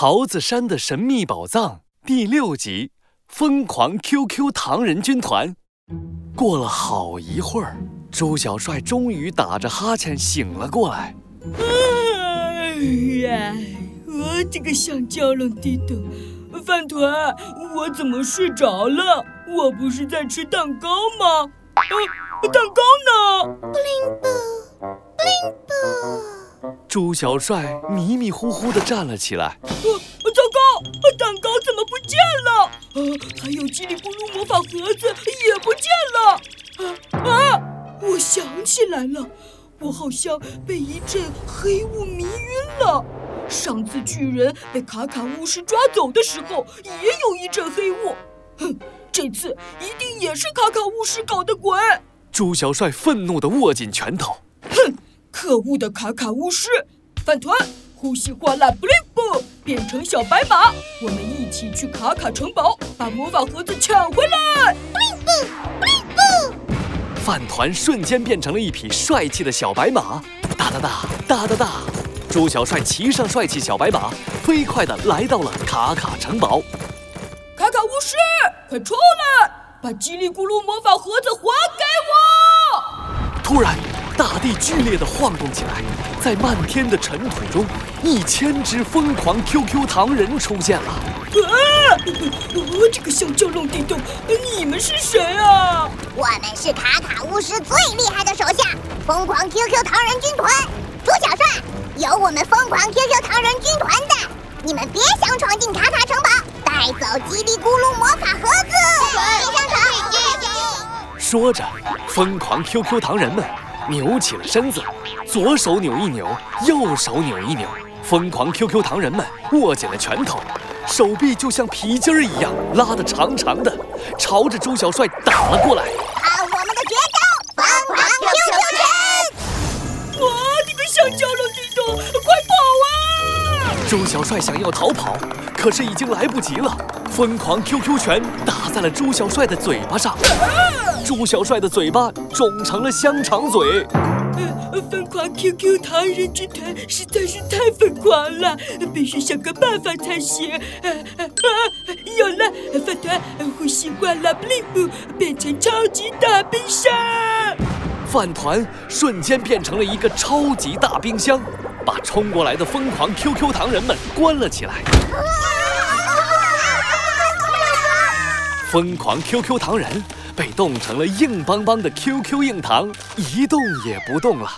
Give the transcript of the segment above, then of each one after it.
桃子山的神秘宝藏第六集：疯狂 QQ 唐人军团。过了好一会儿，周小帅终于打着哈欠醒了过来。哎呀，我这个香蕉冷地洞，饭团，我怎么睡着了？我不是在吃蛋糕吗？啊，蛋糕呢？布灵布，布灵布。周小帅迷迷糊糊地站了起来。呃，糟糕，蛋糕怎么不见了？呃，还有叽里咕噜魔法盒子也不见了。啊啊！我想起来了，我好像被一阵黑雾迷晕了。上次巨人被卡卡巫师抓走的时候，也有一阵黑雾。哼，这次一定也是卡卡巫师搞的鬼！朱小帅愤怒地握紧拳头。哼，可恶的卡卡巫师！饭团，呼吸哗啦布灵布，变成小白马，我们一起去卡卡城堡，把魔法盒子抢回来！布灵布，布灵布。饭团瞬间变成了一匹帅气的小白马，哒哒哒哒哒哒。朱小帅骑上帅气小白马，飞快地来到了卡卡城堡。卡卡巫师，快出来，把叽里咕噜魔法盒子还给我！突然，大地剧烈地晃动起来，在漫天的尘土中，一千只疯狂 QQ 糖人出现了。啊！我这个香蕉龙地洞，你们是谁啊？我们是卡卡巫师最厉害的手下——疯狂 QQ 糖人军团。朱小帅，有我们疯狂 QQ 糖人军团在，你们别想闯进卡卡城堡，带走叽里咕噜魔法盒子。说着，疯狂 QQ 糖人们扭起了身子，左手扭一扭，右手扭一扭。疯狂 QQ 糖人们握紧了拳头，手臂就像皮筋儿一样拉得长长的，朝着朱小帅打了过来。看我们的绝招——疯狂 QQ 拳！我这个香蕉龙地洞，快跑啊！朱小帅想要逃跑，可是已经来不及了。疯狂 QQ 拳打在了朱小帅的嘴巴上，周小帅的嘴巴肿成了香肠嘴。呃，疯狂 QQ 糖人军团实在是太疯狂了，必须想个办法才行。啊啊啊！有了，饭团呼吸惯了布灵布，变成超级大冰箱。饭团瞬间变成了一个超级大冰箱，把冲过来的疯狂 QQ 糖人们关了起来。疯狂 QQ 糖人被冻成了硬邦邦的 QQ 硬糖，一动也不动了。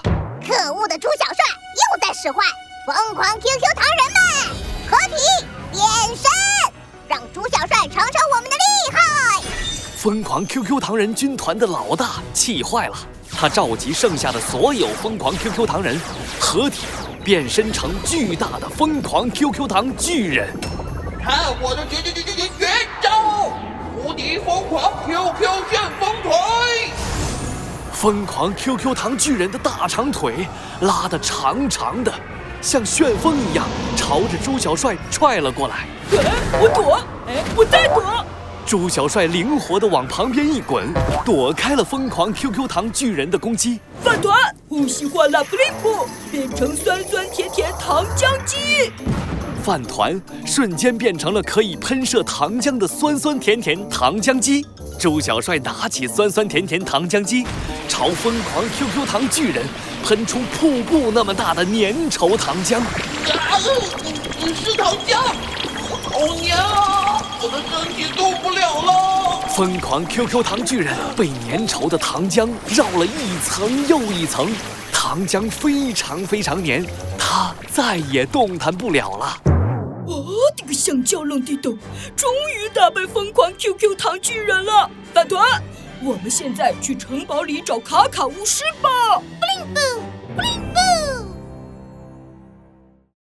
可恶的猪小帅又在使坏！疯狂 QQ 糖人们，合体变身，让猪小帅尝尝我们的厉害！疯狂 QQ 糖人军团的老大气坏了，他召集剩下的所有疯狂 QQ 糖人，合体变身成巨大的疯狂 QQ 糖巨人。看我的绝绝绝绝绝绝招！无敌疯狂 QQ 旋风腿！疯狂 QQ 糖巨人的大长腿拉得长长的，像旋风一样朝着朱小帅踹了过来。哎，我躲！哎，我再躲！朱小帅灵活地往旁边一滚，躲开了疯狂 QQ 糖巨人的攻击。饭团呼吸哗啦布灵布，变成酸酸甜甜糖浆机。饭团瞬间变成了可以喷射糖浆的酸酸甜甜糖浆机。周小帅拿起酸酸甜甜糖浆机，朝疯狂 QQ 糖巨人喷出瀑布那么大的粘稠糖浆。啊！是糖浆，好粘啊！我的身体动不了了。疯狂 QQ 糖巨人被粘稠的糖浆绕了一层又一层，糖浆非常非常黏，他再也动弹不了了。这个香蕉冷地豆，终于打败疯狂 QQ 糖巨人了！饭团，我们现在去城堡里找卡卡巫师吧！布灵布，